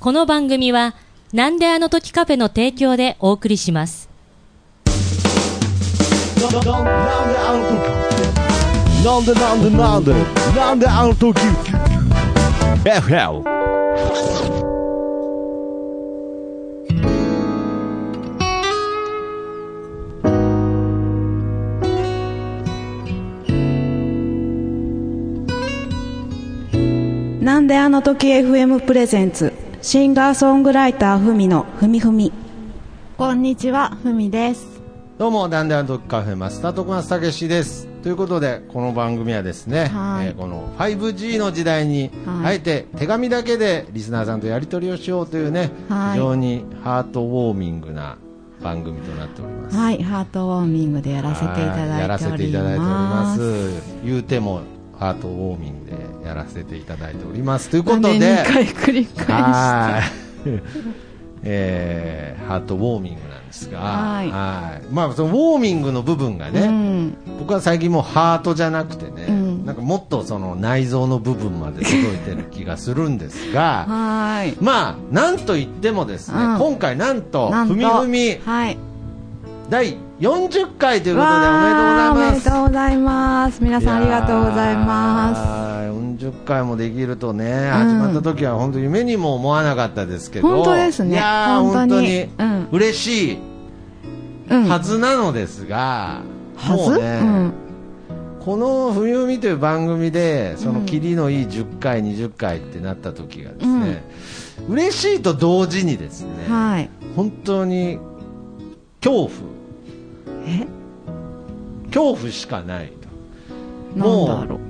この番組は、なんであの時カフェの提供でお送りします。なんであの時なんでなんでなんでなんであの時 FL なんであの時 FM プレゼンツシンガーソングライターふみのふみふみこんにちはふみですどうも、なんであの時カフェマスター徳松たけしです。ということで、この番組はですね、はいえーこの 5G の時代に、はいあえて手紙だけでリスナーさんとやり取りをしようというね、はい非常にハートウォーミングな番組となっております。はいハートウォーミングでやらせていただいておりせていただいておりまますす。言うても、ハートウォーミングでやらせていただいております。ということで、2回繰り返しはい。えーハートウォーミングなんですが、はい。はい。まあ、そのウォーミングの部分がね、うん。僕は最近もうハートじゃなくてね、うん。なんかもっとその内臓の部分まで届いてる気がするんですが、はーい。まあ、なんといってもですね、うん。今回なんと、ふみふみ。はい。第40回ということでおめでとうございわーおめます。でとうございます皆さんありがとうございますす。40回もできるとね、始まった時は本当夢にも思わなかったですけど、本当ですね。いやー本当に本当嬉しいうん。はずなのですが、もうね、うん。この「ふみふみ」という番組でそのうん切りのいい10回、20回ってなった時がですね、嬉しいと同時にですね、はい。本当に恐怖。え？恐怖しかないと。なんだろう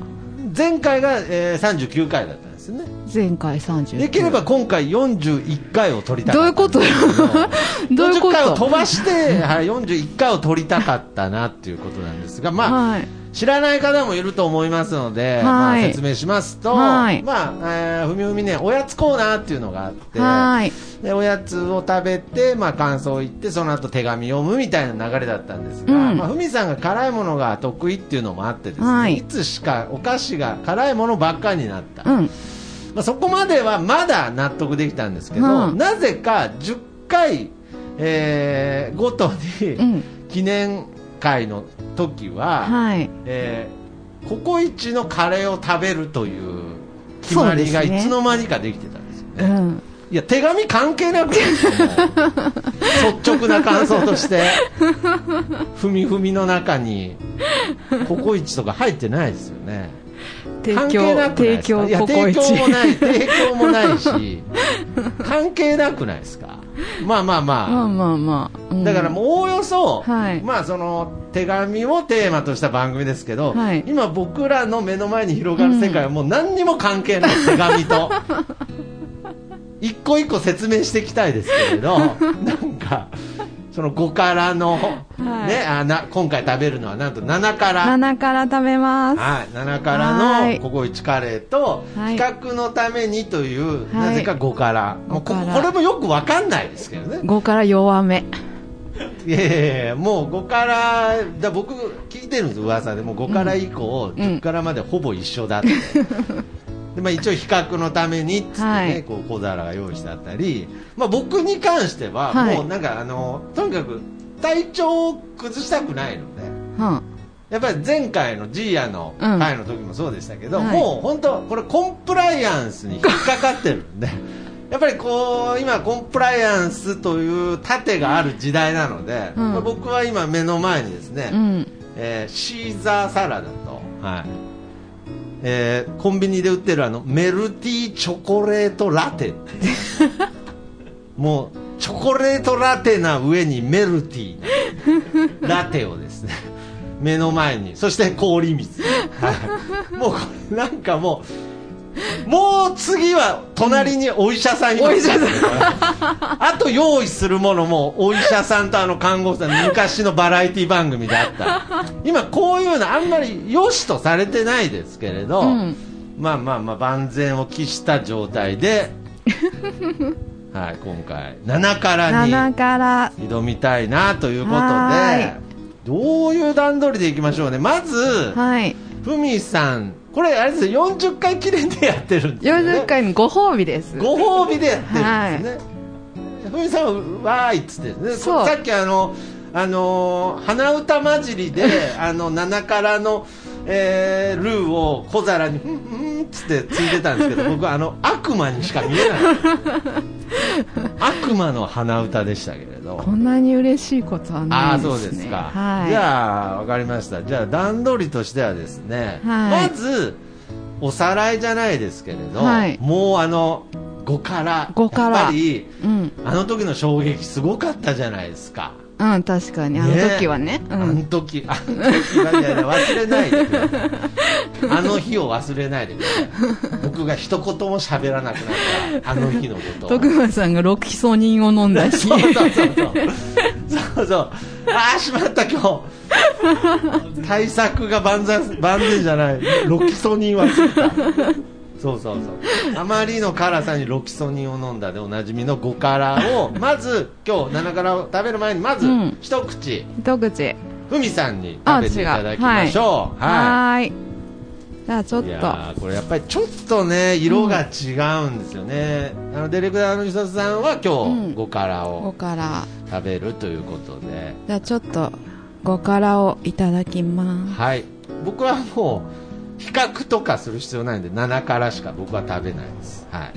前回が、えー39回だったんですよね。前回30できれば今回41回を取りたかったんですけどういうこと？40回を飛ばして、はい、41回を取りたかったなっていうことなんですが、まあ、はい知らない方もいると思いますので、はい。まあ、説明しますと、はい。まあ、えーふみふみね、おやつコーナーっていうのがあって、はい。でおやつを食べて、まあ、感想を言って、その後手紙読むみたいな流れだったんですが、うん。まあ、ふみさんが辛いものが得意っていうのもあってですね、はい。い、つしかお菓子が辛いものばっかりになった。うん。まあ、そこまではまだ納得できたんですけど、うんなぜか10回、えーごとに、うん。記念会の時は、はい。えーココイチのカレーを食べるという決まりがいつの間にかできてたんですよね。うん。いや、手紙関係なく 率直な感想として、ふみふみの中に、ココイチとか入ってないですよね。提関係な供くないですか？提供もない提供もないし関係なくないですか？まあまあまあ、まあまあまあ、うん。だからもうおおよそ、はい。まあその手紙をテーマとした番組ですけど、はい。今僕らの目の前に広がる世界はもう何にも関係ない、手紙と 一個一個説明していきたいですけれど なんかその5からの、はい。ねあな今回食べるのはなんと7から7から食べます。はい、7からはい。のココイチカレーと、はい。比較のためにという、はい。なぜか5から、もうこ5からこれもよくわかんないですけどね。5から弱め。いやいやいやもう5から、だ僕聞いてるんです、噂で、もう5から以降、うん。10からまでほぼ一緒だって。でまあ、一応比較のためにっつってね、はい。こう小皿が用意してあったり、まあ、僕に関しては、はい。もうなんかあのとにかく体調を崩したくないので、はやっぱり前回のジーヤのうん。会の時もそうでしたけど、はい。もう本当これコンプライアンスに引っかかってるんで やっぱりこう今コンプライアンスという盾がある時代なので、うん。まあ僕は今目の前にですね、うん。えーシーザーサラダと、はいえーコンビニで売ってるあのメルティーチョコレートラテ。もうチョコレートラテな上にメルティ。ーラテをですね。目の前に。そして氷水、はい、もうこれなんかもうもう次は隣にお医者さんいますあと用意するものもお医者さんとあの看護師さん昔のバラエティ番組であった。今こういうのあんまり良しとされてないですけれど、うん。まあまあまあ万全を期した状態で はい今回7からに7から。挑みたいなということはでどういう段取りでいきましょうね。まずはい。ふみさんこれあれですよ40回記念でやってるんですよ、ね、40回のご褒美です。ご褒美でやってるんですね、ふみさんはわーいっつってね。さっきあのあのー鼻歌混じりで あの7からの、えールーを小皿に「うんうん」っつってついてたんですけど 僕はあの悪魔にしか見えない。悪魔の鼻歌でしたけれど。こんなに嬉しいことはああないですね。そうですか、はい。じゃあ分かりました。じゃあ段取りとしてはですね、はい。まずおさらいじゃないですけれど、はい。もうあの5から5から。やっぱりうん。あの時の衝撃すごかったじゃないですかうん確かに。あの時はね。うあのん時あの時はいやいや忘れないでください。あの日を忘れないでください。僕が一言も喋らなくなったあの日のことを。徳間さんがロキソニンを飲んだしそうそうそう。そうそう。そうああしまった今日。対策が万全万全じゃない。ロキソニンはそうそうそう。あまりの辛さにロキソニンを飲んだでおなじみの5辛をまず今日7辛を食べる前にまずうん。一口。一口。ふみさんに食べていただきましょう。はい。じゃあちょっい、と。いやーこれやっぱりちょっとね色が違うんですよね、あのディレクターの伊佐さんは今うん。日5辛をから食べるということで、じゃあちょっと5辛をいただきます。はい。僕はもう比較とかする必要ないんで7辛しか僕は食べないです。はい。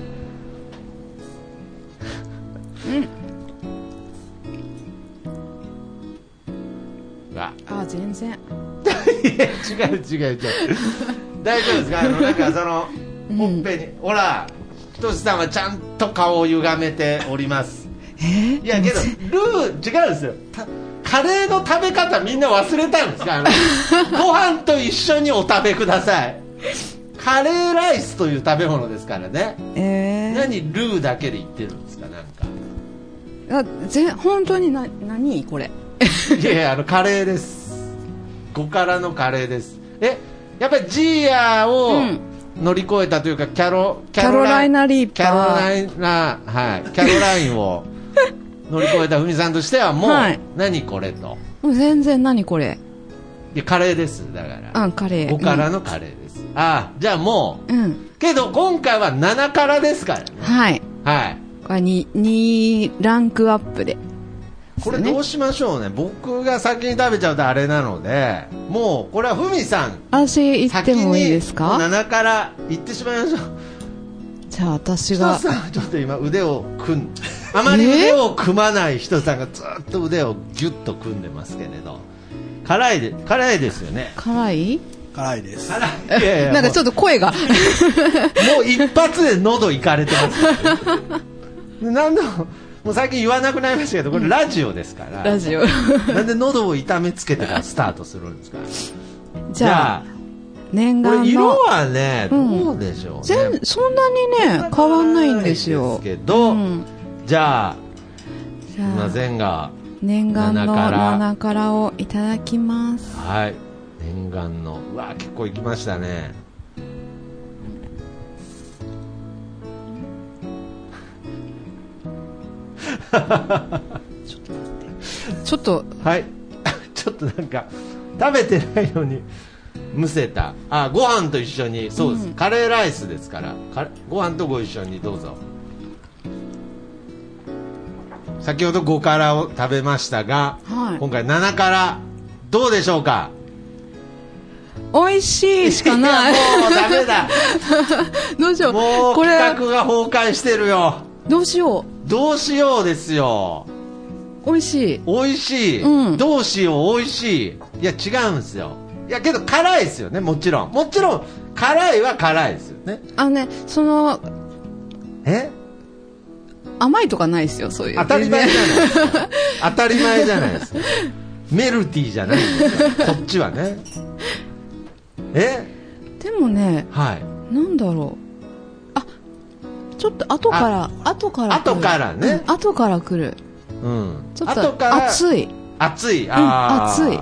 うん。わ。あ全然。いや違う違う違う。大丈夫ですか？あのなんかそのうん。ほっぺに、ほらひとしさんはちゃんと顔を歪めております。え？いやけどルー違うんですよ。たカレーの食べ方みんな忘れたんですかあの ご飯と一緒にお食べください。カレーライスという食べ物ですからね。え何ルーだけで言ってるんですかなんか。ー、あぜ本当にな何これ？いやいやあのカレーです。5辛のカレーです。えやっぱりジーヤをうん。乗り越えたというかキャロキキャロライナリーキャロパーライナはい。キャロラインを 乗り越えたふみさんとしてはもう、はい。何これと。もう全然何これ。いやカレーですだから。あカレー。5辛のカレーです、ああじゃあもううん、うん、けど今回は7辛ですからね。はい。はい。これに2ランクアップで。これどうしましょうね。僕が先に食べちゃうとあれなのでもうこれはふみさん私行ってもいいですか？7から行ってしまいましょうじゃあ私人が。さんはちょっと今腕を組んあまり腕を組まない人さんがずっと腕をギュッと組んでますけれど。辛いで辛いですよね。辛い？辛いです。辛い。いやいや なんかちょっと声が。もう一発で喉いかれてます。なんでももう最近言わなくなりましたけどこれラジオですから。ラジオ。なんで喉を痛めつけてからスタートするんですか。じゃあ念願の。はね、うん。どうでしょうね。全そんなにね変わんないんですよ。ですけど、うん。じゃあじすいまゃあせんが念願の七辛七辛をいただきます。はい。念願の。うわ結構いきましたね。ちょっと。はい。ちょっとなんか食べてないのにむせた。あご飯と一緒に。そうです、うん。カレーライスですから。かご飯とご一緒にどうぞ。先ほど5辛を食べましたが、はい。今回7辛どうでしょうか？美味しいしかない。やもうダメだ。どうしよう。もうこれ企画が崩壊してるよ。どうしよどうしようですよ。う美味しい。美味しい、うん。どうしよう。美味しい。いや違うんですよいやけど辛いですよねもちろん。もちろん辛いは辛いですよね。あのねそのえ？甘いとかないですよそういう。当たり前じゃない。ですか当たり前じゃないですかメルティーじゃないんですよ。こっちはね。え？でもねはい。なんだろう。あちょっと後から後から後からね。うん後から来る。うん。ちょっ後からと熱い。熱い。あー。熱い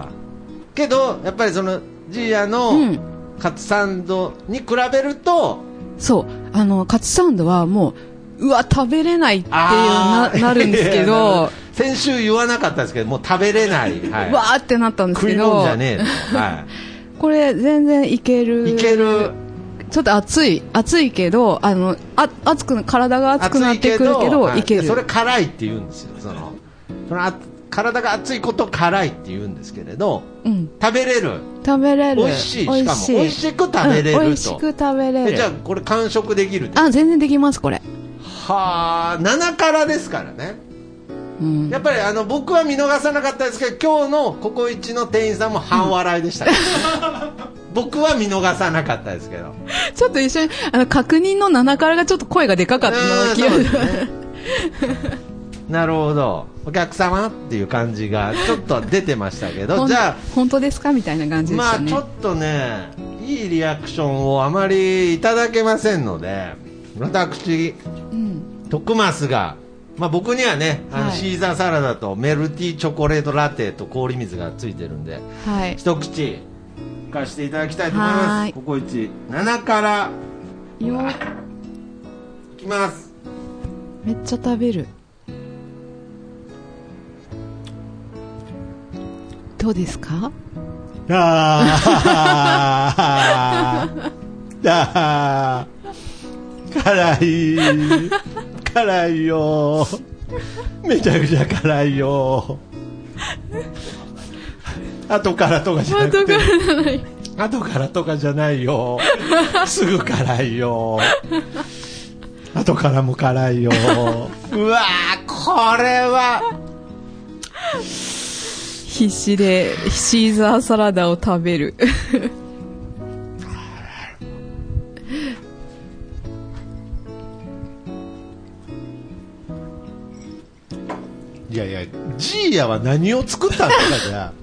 けどやっぱりそのジーヤのうん。カツサンドに比べると、そう。あのカツサンドはもううわ食べれないっていうななるんですけど。先週言わなかったですけどもう食べれない、はい。うわーってなったんです食いけど物じゃねえと、は これ全然いける。い、いける。ちょっと暑い、暑いけど、あの、あ、熱くな、体が熱くなってくるけど、はい。いける。それ辛いって言うんですよその。そのあ体が熱いことを辛いって言うんですけれどうん。食べれる。食べれる。美味しい。しかも美味しく食べれると。うん。美味しく食べれる。えじゃあこれ完食できるあ、全然できます、これ。はあ7辛ですからね。うん。やっぱりあの僕は見逃さなかったですけど今日のココイチの店員さんも半笑いでしたから、僕は見逃さなかったですけど。ちょっと一緒に、あの、確認の7からがちょっと声がでかかったのうんが気がすねなるほどお客様っていう感じがちょっと出てましたけどじゃ本当ですかみたいな感あじでしたね。まあちょっとねいいリアクションをあまりいただけませんので私うん。徳増が、まあ、僕にはねあのはいシーザーサラダとメルティーチョコレートラテと氷水がついてるんではい。一口いかしていただきたいと思いますココイチ7からよいきますめっちゃ食べる。どうですか？あー。あー。辛い。辛いよ。めちゃくちゃ辛いよ。後からとかじゃなくて。後からとかじゃないよ。すぐ辛いよ。後からも辛いよ。うわーこれは必死でシーザーサラダを食べる。いやいや、ジーヤは何を作ったんですか、じゃあ。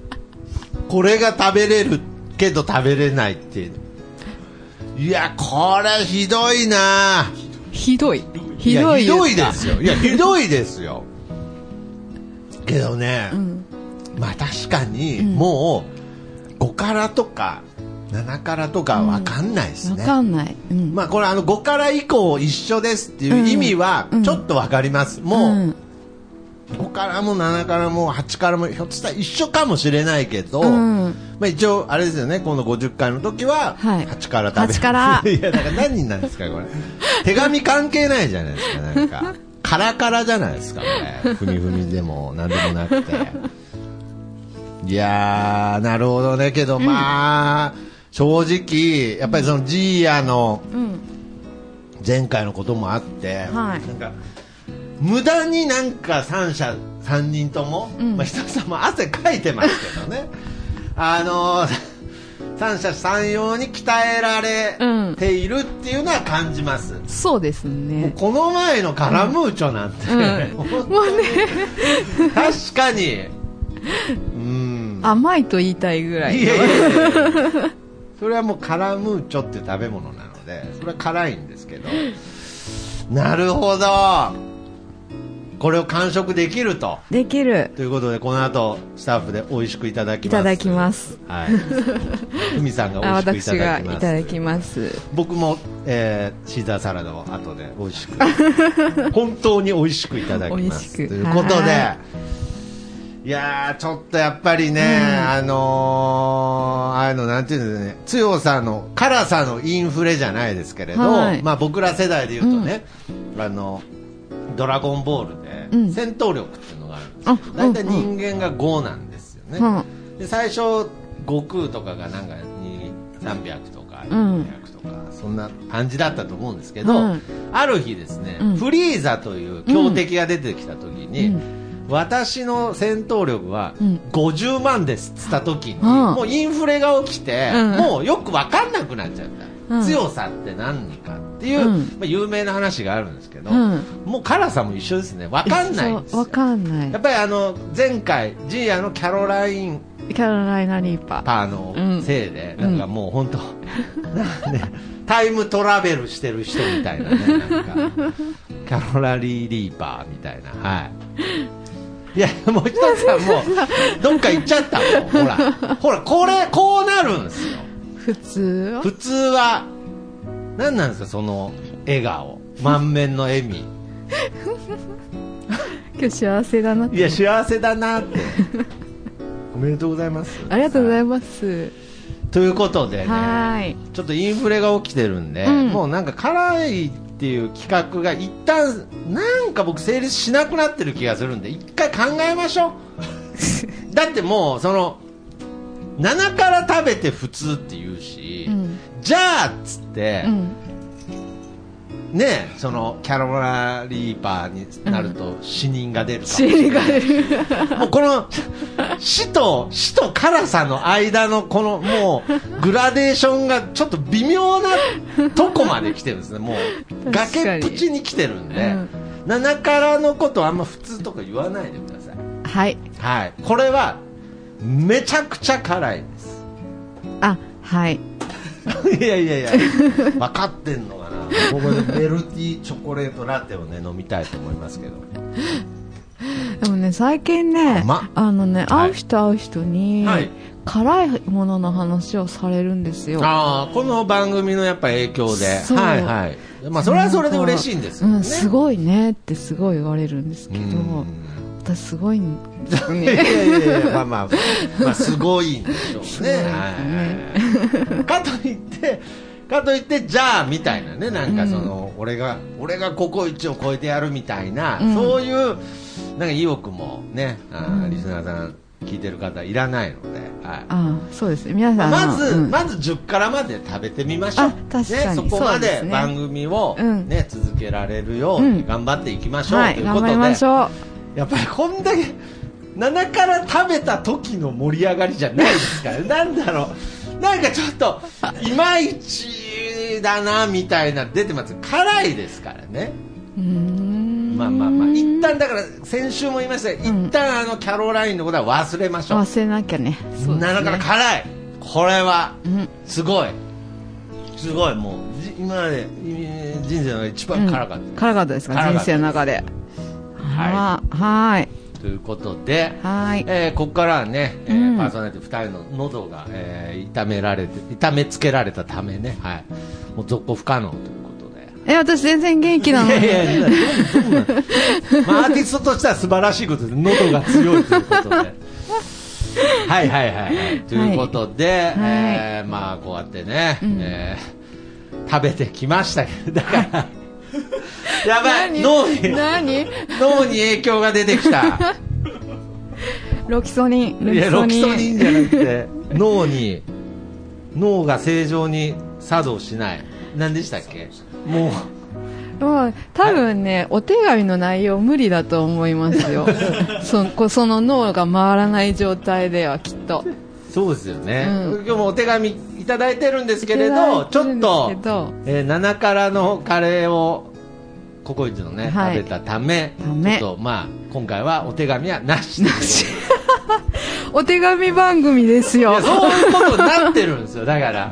これが食べれるけど食べれないっていう。いや、これひどいなひどい。ひどいやひどいですよ。いや、ひどいですよ。けどね、うん。まあ確かに、うん。もう、5辛とか、7辛とかわかんないですわね。かんない。うん。まあこれあの5辛以降一緒ですっていう意味はうん。ちょっとわかります。もう、うん。5からも7からも8からもひょっとしたら一緒かもしれないけど、うん。まあ、一応あれですよね。今度50回の時ははい。8から食べる、8から。いやだから何人なんですかこれ。手紙関係ないじゃないですかなんか。カラカラじゃないですかこれ。ふみふみでも何でもなくていやーなるほどねけど、まあ正直やっぱりそのジーヤのうん。前回のこともあって、はい。なんか無駄になんか3社3人とも、うん。まあ、久さんも汗かいてますけどね。あのー 三者三様に鍛えられているっていうのは感じます、そうですもうね。この前のカラムーチョなんて、うん。本当に確かに。うん甘いと言いたいぐらいの。いやいやいや それはもうカラムーチョっていう食べ物なのでそれは辛いんですけど。なるほど。これを完食できると。できる。ということでこの後スタッフで美味しくいただきます。いただきます。はい。ふみさんがあ美味しくい私がただきます。いただきます。僕も、えーシーザーサラダを後で美味しく。本当に美味しくいただきます。ということではいやーちょっとやっぱりね、あのーあのなんていうんですかね強さの辛さのインフレじゃないですけれど、はい。まあ僕ら世代で言うとね、あのドラゴンボールでうん。戦闘力っていうのがあるんですけど、あ大体人間が5なんですよね、うん。で最初悟空とかがなんかに300とかうん。400とか、そんな感じだったと思うんですけど、うん。ある日ですね、うん。フリーザという強敵が出てきた時に、うん私の戦闘力はうん。50万ですっつった時に、ん。もうインフレが起きて、うん。もうよく分かんなくなっちゃった、うん。強さって何かっていう、うん。まあ、有名な話があるんですけど、うん。もう辛さも一緒ですね。分かんないんですよ。そうわかんない。やっ。ぱりあの前回ジーヤのキャロラインキャロライナリーパー。パーのせいで、うん。なんかもう本当、なんね、タイムトラベルしてる人みたいなね、なんか、キャロラリー・リーパーみたいな、はい。いや、もう一つはもう、どっか行っちゃったほら。ほら、これ、こうなるんですよ。普通は？普通は、何なんですか、その笑顔。満面の笑み。今日幸せだなって。いや、幸せだなって。おめでとうございます。ありがとうございます。ということでね、はい。ちょっとインフレが起きてるんで、うんもうなんか辛いっていう企画が一旦なんか僕成立しなくなってる気がするんで一回考えましょう だってもうその7から食べて普通って言うし、うん。じゃあっつって、うん。ねそのキャロラリーパーになると死人が出るかもしシれない。ーが出る。もうこの死と死と辛さの間のこのもうグラデーションがちょっと微妙なとこまで来てるんですね。もう崖っぷちに来てるんで、うん。七辛のことあんま普通とか言わないでください。はい。はい。これはめちゃくちゃ辛いです。あ、はい。いやいやいや。分かってんのここでメルティーチョコレートラテをね飲みたいと思いますけどでもね、最近ね、まあのね、はい。会う人会う人に、はい。辛いものの話をされるんですよ。ああこの番組のやっぱ影響で。はいはい。まあそれはそれで嬉しいんですよね、うん、すごいねってすごい言われるんですけど、うん。私すごいんですいね。やいやいやまあまあ、まあ、すごいんでしょうね。ね。はい。かといって、かといって、じゃあ、みたいなね、なんかその、俺が、俺がココイチを超えてやるみたいな、うんそういう、なんか意欲もね、あリスナーさん聞いてる方いらないので、はい。あそうですね。皆さん。まず、うんまず10辛まで食べてみましょう。あ確かにね、そこまで番組を、うんね、続けられるようにうん頑張っていきましょう、はい、ということで。頑張りましょう。やっぱりこんだけ7から食べた時の盛り上がりじゃないですからなんだろうなんかちょっといまいちだなみたいな出てます。辛いですからね。まあまあまあ一旦だから先週も言いました。が、うん。一旦あのキャロラインのことは忘れましょう。忘れなきゃね。そうですね7から辛い。これはうん。すごい。すごいもうじ今までえー人生の中で一番辛かった、うん。辛かったですか？人生の中で。はははい。ということではい。えーここからはね、えーうん。パーソナリティ2人の喉が、えー痛められて痛めつけられたためね、はい、もう続行不可能ということで。え、私全然元気なのに。いやいやどうど まあ、アーティストとしては素晴らしいことで喉が強いということで。はいはいはいはい。ということで、えーまあこうやってね、うんえー食べてきましたけど、だから、やばい何？脳に、何？脳に影響が出てきた。ロキソニン。いや、ロキソニンじゃなくて、脳に、脳が正常に作動しない。何でしたっけ？もう、もう多分ね、お手紙の内容無理だと思いますよ。そこその脳が回らない状態ではきっと。そうですよね。うん今日もお手紙いただいてるんですけれど、ちょっと、どえー、7辛のカレーを、ココイチのね、はい食べたため、ためちょっと、まあ、今回はお手紙はなしで。お手紙番組ですよ。そういうことになってるんですよ、だから。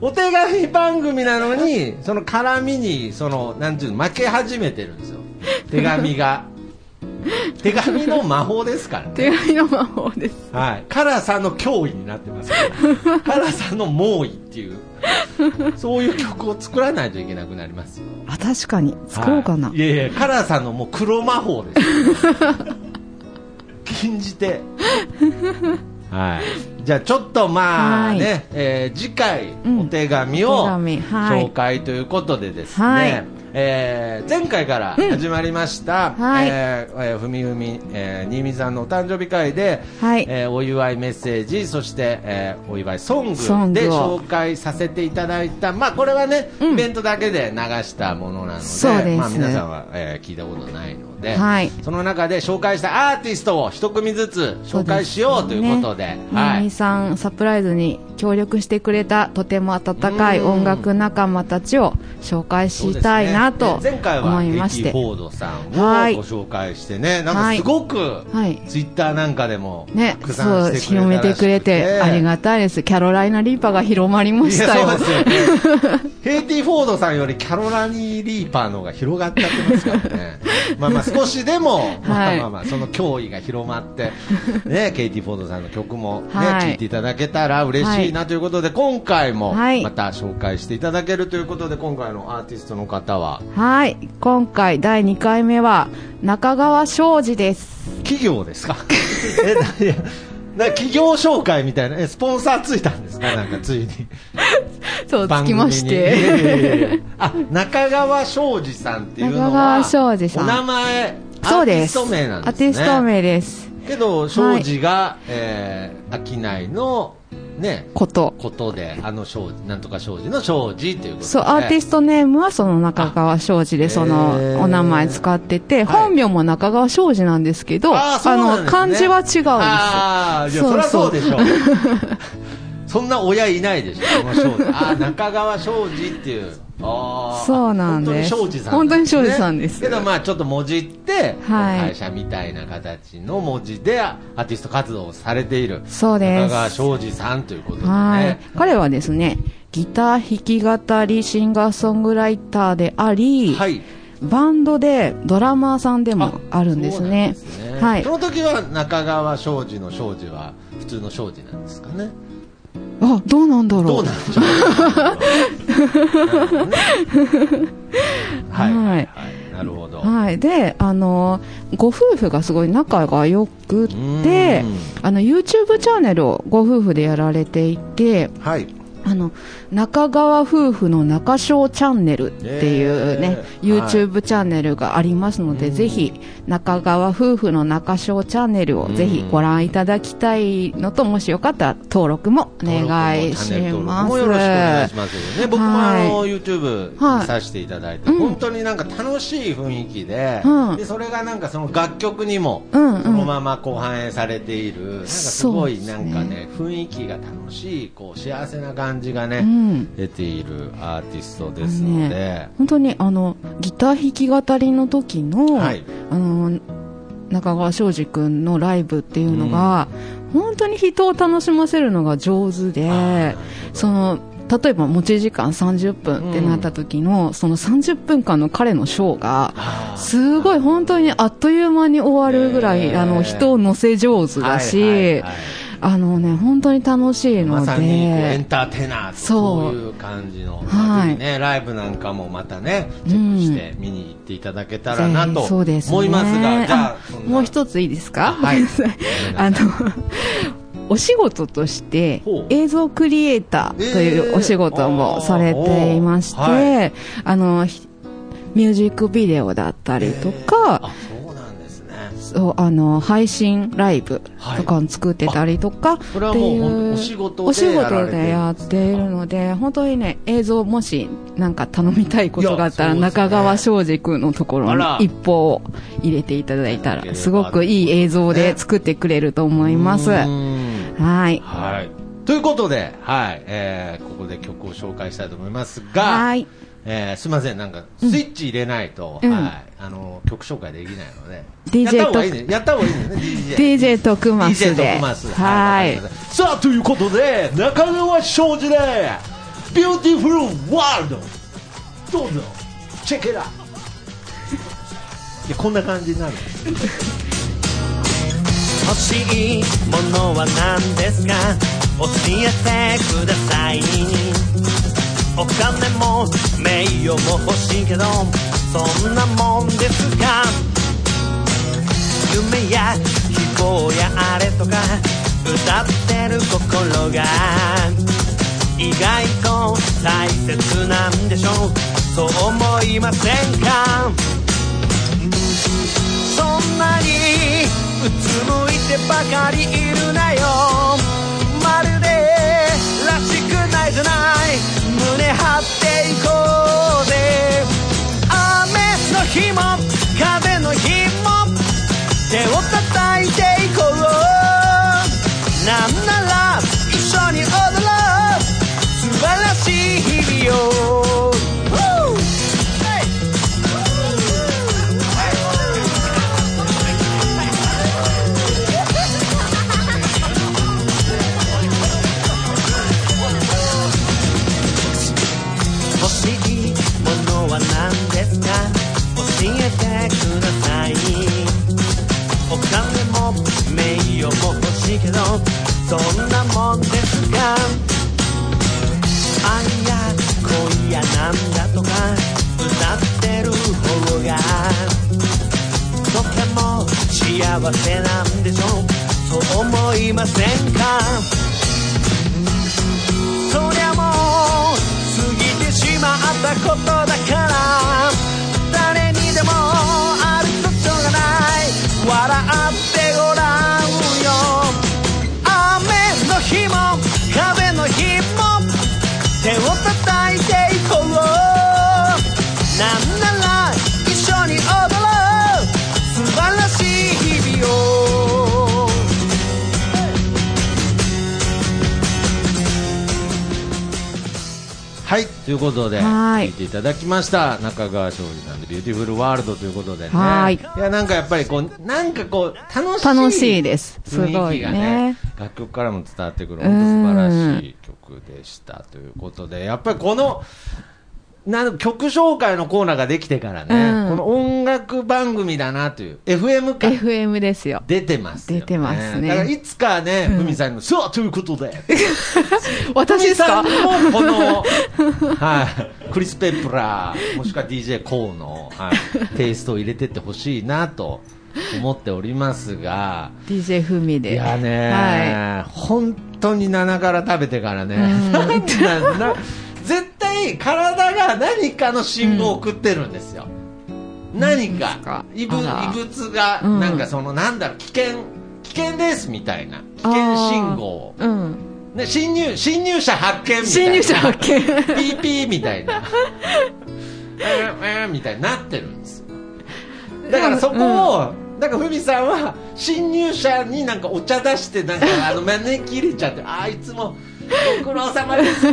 お手紙番組なのに、その絡みに、その、なんていうの、負け始めてるんですよ。手紙が。手紙の魔法ですからね。手紙の魔法です。はい。辛さの脅威になってますから。辛さの猛威っていう、そういう曲を作らないといけなくなりますよ。あ、確かに。作ろうかな。はいいやいや、辛さのもう黒魔法ですよ。禁じて。はい。じゃあちょっとまあはい。ね、えー次回うん。お手紙。おを紹介ということでですね、はい。えー前回から始まりました、はい。えーえーふみふみ、えー新見さんのお誕生日会で、はい。えーお祝いメッセージ、そして、えーお祝いソングで紹介させていただいた、まあこれはね、うん。イベントだけで流したものなので、まあ皆さんは、えー聞いたことないので、はい。その中で紹介したアーティストを一組ずつ紹介しようということで、はい。さんサプライズに協力してくれたとても温かいうん。音楽仲間たちを紹介したいなとね。で前回は思いまヘキして、フォードさんをはいご紹介してね、なんかすごく、はい。ツイッターなんかでもね、広めてくれてありががたいです。キャロライナ・リーパーが広まりましたよ。ケイティ・フォードさんよりキャロライナ・リーパーの方が広がっちゃってますからね。まあまあ少しでも、まあまあまあ、その脅威が広まって、ね、ケイティ・フォードさんの曲もね、はい。聴いていただけたら嬉しいなということで、今回もはい。また紹介していただけるということで、今回のアーティストの方は、はい。今回第2回目は中川庄司です。企業ですか？え、な企業紹介みたいな、え、スポンサーついたんですか？なんかついに。そう、つきまして。あ、中川庄司さんっていうのは、中川庄司さんお名前、そうです。アーティスト名なんですね。アーティスト名です。けど、庄司が、えー、商いの、ね、こと。ことで、あの庄司、なんとか庄司の庄司っていうことで。そう、アーティストネームはその中川庄司で、そのお名前使ってて、はい本名も中川庄司なんですけど、あーそうなんですねの、漢字は違うんですよ。ああ、そりゃそうでしょ。そんな親いないでしょ、庄司。ああ、中川庄司っていう。ああ。そうなんです本当に庄司さん、本当に庄司さんですけど、まあ、ちょっと文字って、はい会社みたいな形の文字で、アーティスト活動をされている。そうです中川庄司さんということでね。はい。彼はですね、ギター弾き語りシンガーソングライターであり、はい。バンドでドラマーさんでもあるんですね。ねはいそ。の時は中川庄司の庄司は普通の庄司なんですかね。あ、どうなんだろう。どうなんでしょう。はい。ははいい。なるほど。はい。で、あの、ご夫婦がすごい仲が良くってうん、あの、YouTube チャンネルをご夫婦でやられていて、はい。あの、中川夫婦の中小チャンネルっていうね、え。ー YouTube チャンネルがありますので、うんぜひ、中川夫婦の中小チャンネルをぜひご覧いただきたいのと、もしよかったら登録もお願いします。もよろしくお願いしますよね。僕もあの、は YouTube させていただいて、うん。本当になんか楽しい雰囲気で、うん。で、それがなんかその楽曲にも、うんうん。そのままこう反映されている、なんかすごいなんかね、雰囲気が楽しい、こう幸せな感じがね、うん出ているアーティストですので、ね本当にあのギター弾き語りの時の、はい。あの中川庄司君のライブっていうのが、本当に人を楽しませるのが上手でその例えば持ち時間30分ってなった時の、その30分間の彼のショーがすごい本当にあっという間に終わるぐらい、ねあの人を乗せ上手だし、はいはいはいあのね本当に楽しいので、まさにエンターテイナーとそう。いう感じの、はい。ね、ライブなんかもまたね、チェックして見に行っていただけたらなと思いますが、じゃああそんな。もう一ついいですか、はい。あのお仕事として映像クリエイターというお仕事もされていまして、えー。はあのひミュージックビデオだったりとか、あそう。なんですねそうあの配信ライブとかを作ってたりとか、それはもうお仕事でお仕事でやっているので本当にね映像もしなんか頼みたいことがあったらね中川庄司君のところに一報を入れていただいたらすごくいい映像で作ってくれると思います。うはい。はい。ということで、はい。えー、ここで曲を紹介したいと思いますが、はい。えー、すみません、なんかスイッチ入れないと、うん。はい、あの曲紹介できないので、DJ やった方がいいね、やった方がいいね、DJ。DJ 徳マス DJ で。徳マス。はいさあということで中川庄司で「 Beautiful World」どうぞ。チェケラ。いやこんな感じになる。欲しいものは何ですか？教えてくださいお金も名誉も欲しいけどそんなもんですか夢や希望やあれとか歌ってる心が意外と大切なんでしょう。そう思いませんか？そんなにうつむいてばかりいるなよ。いじゃない。胸張っていこうぜ。雨の日も風の日も手を叩いていこう。なんなら一緒に踊か教えてください。お金も名誉も欲しいけどそんなもんですか？愛や恋やなんだとか歌ってる方が。とても幸せなんでしょう。そう思いませんか？そりゃもう過ぎてしまったことだから。ないはい。ということではい。聞いていただきました。中川庄司さんで「ビューティフルワールド」ということでね。はい。やなんかやっぱりこうなんかこう楽しい楽しいです。す雰ごいね。楽曲からも伝わってくる本当素晴らしい曲でした。ということでやっぱりこのなん曲紹介のコーナーができてからね、うん。この音楽番組だなという FM か。FM ですよ。出てますよ、ね、出てますね。だからいつかねふみ、さんの「さあということで。私ですか？ふみさんもこの、はい、クリス・ペプラーもしくは DJ コーの、はい、テイストを入れてってほしいなと思っておりますが。DJ ふみで。いやね、は本当に7から食べてからね、なんだな絶対体が何かの信号を送ってるんですよ、何か。か異物がうん。なんかそのなんだろう危険危険ですみたいな。危険信号あー。うん。ね、侵入侵入者発見みたいな。侵入者発見。ピーピーみたいな。えーえーみたいになってるんですよ。だからそこを、なんかふみさんは侵入者になんかお茶出してなんかあの招き入れちゃってあいつもご苦労様です。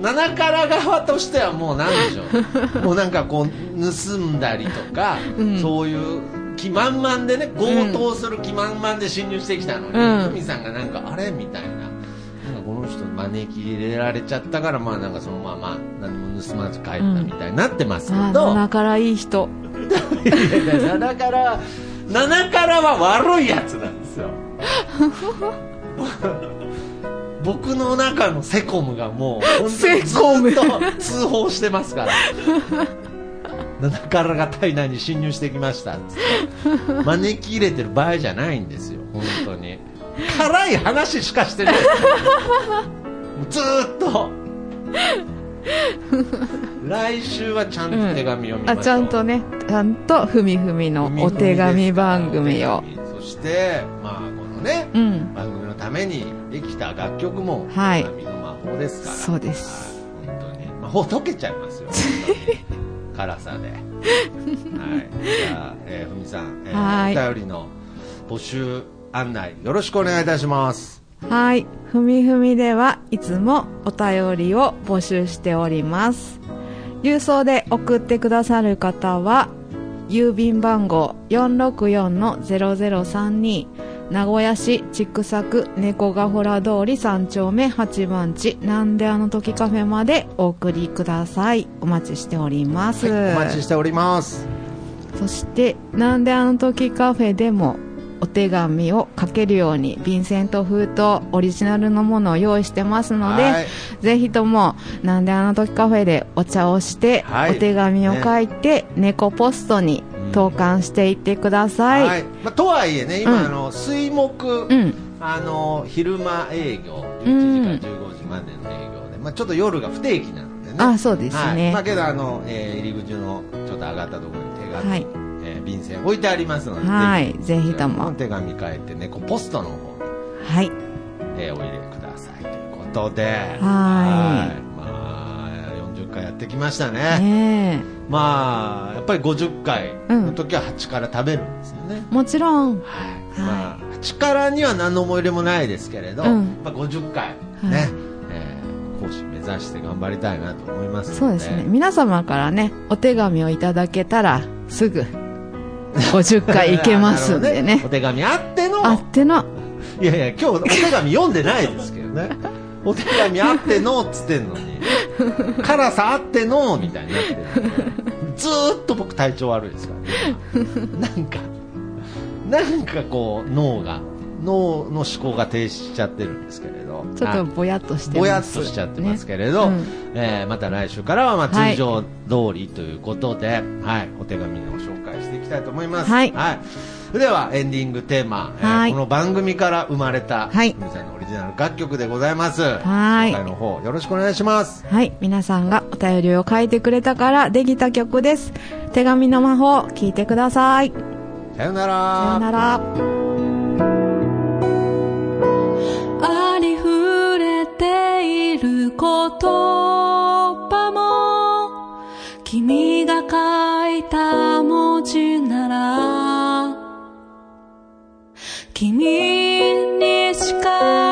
七から側としてはもうなんでしょう。もうなんかこう盗んだりとか、うん。そういう気満々でね強盗する気満々で侵入してきたのに、うん。さんがなんかあれみたいな。なんかこの人招き入れられちゃったからまあなんかそのまま何も盗まず帰ったみたいになってますけあど、ーからいい人。いやいや七から七からは悪いやつなんですよ僕の中のセコムがもう 本当にずセコムっと通報してますから。七からが体内に侵入してきました。っつって招き入れてる場合じゃないんですよ本当に。辛い話しかしてない。ずーっと。来週はちゃんと手紙を見ましょう、あちゃんとねちゃんとふみふみのお手紙番組を。そしてまあこのね、うん。番組のためにできた楽曲もはい。神の魔法ですから。そうです。はい。本当に。魔法溶けちゃいますよ。辛さで。はい。じゃあ、えー、ふみさん、えーはい。お便りの募集案内よろしくお願いいたします。はい。ふみふみではいつもお便りを募集しております。郵送で送ってくださる方は、郵便番号464-0032名古屋市千種区猫ヶ原通り3丁目8番地なんであの時カフェまでお送りください。お待ちしております。はいお待ちしておりますそして、なんであの時カフェでもお手紙を書けるように、便箋と封筒、オリジナルのものを用意してますので、はいぜひとも、なんであの時カフェでお茶をして、はいお手紙を書いて、猫ポストに投函していってください。はい。まあ、とはいえね今、うん。あの水木、うん。あの昼間営業うん。11時から15時までの営業で、まあ、ちょっと夜が不定期なのでね。あ、そうですはい。ね。まあ、けどあの、えー入り口のちょっと上がったところに手紙、はい。えー便箋置いてありますので、はい。ぜひとも。手紙書いて猫ポストの方に、はい。えーお入れくださいということで。はい。まあ40回やってきましたね。ねまあやっぱり50回の時は8から食べるんですよね、え。もちろん、はい。まあ、8からには何の思い入れもないですけれど、うん。まあ、50回ね、はい。えー講師目指して頑張りたいなと思いますそうですね。皆様からね、お手紙をいただけたら、すぐ、50回いけますんで なるほどね。お。手紙あっての。あっての、いやいや今日お手紙読んでないですけどね。お手紙あってのっつってんのに 辛さあってのみたいになってる。ずーっと僕体調悪いですからね。なんかなんかこう脳が脳の思考が停止しちゃってるんですけれど。ちょっとぼやっとしてます。ぼやっとしちゃってますけれど、ね。うんえーまた来週からはまあはい。通常通りということで、はいお手紙を紹介していきたいと思います。はい。それではエンディングテーマ、えーはい。この番組から生まれた、はい。のジナル楽曲でございます。はい今回の方、よろしくお願いします。はい。皆さんがお便りを書いてくれたからできた曲です。手紙の魔法、聞いてください。さよなさら。よなら。ありふれている言葉も君が書いた文字なら君にしか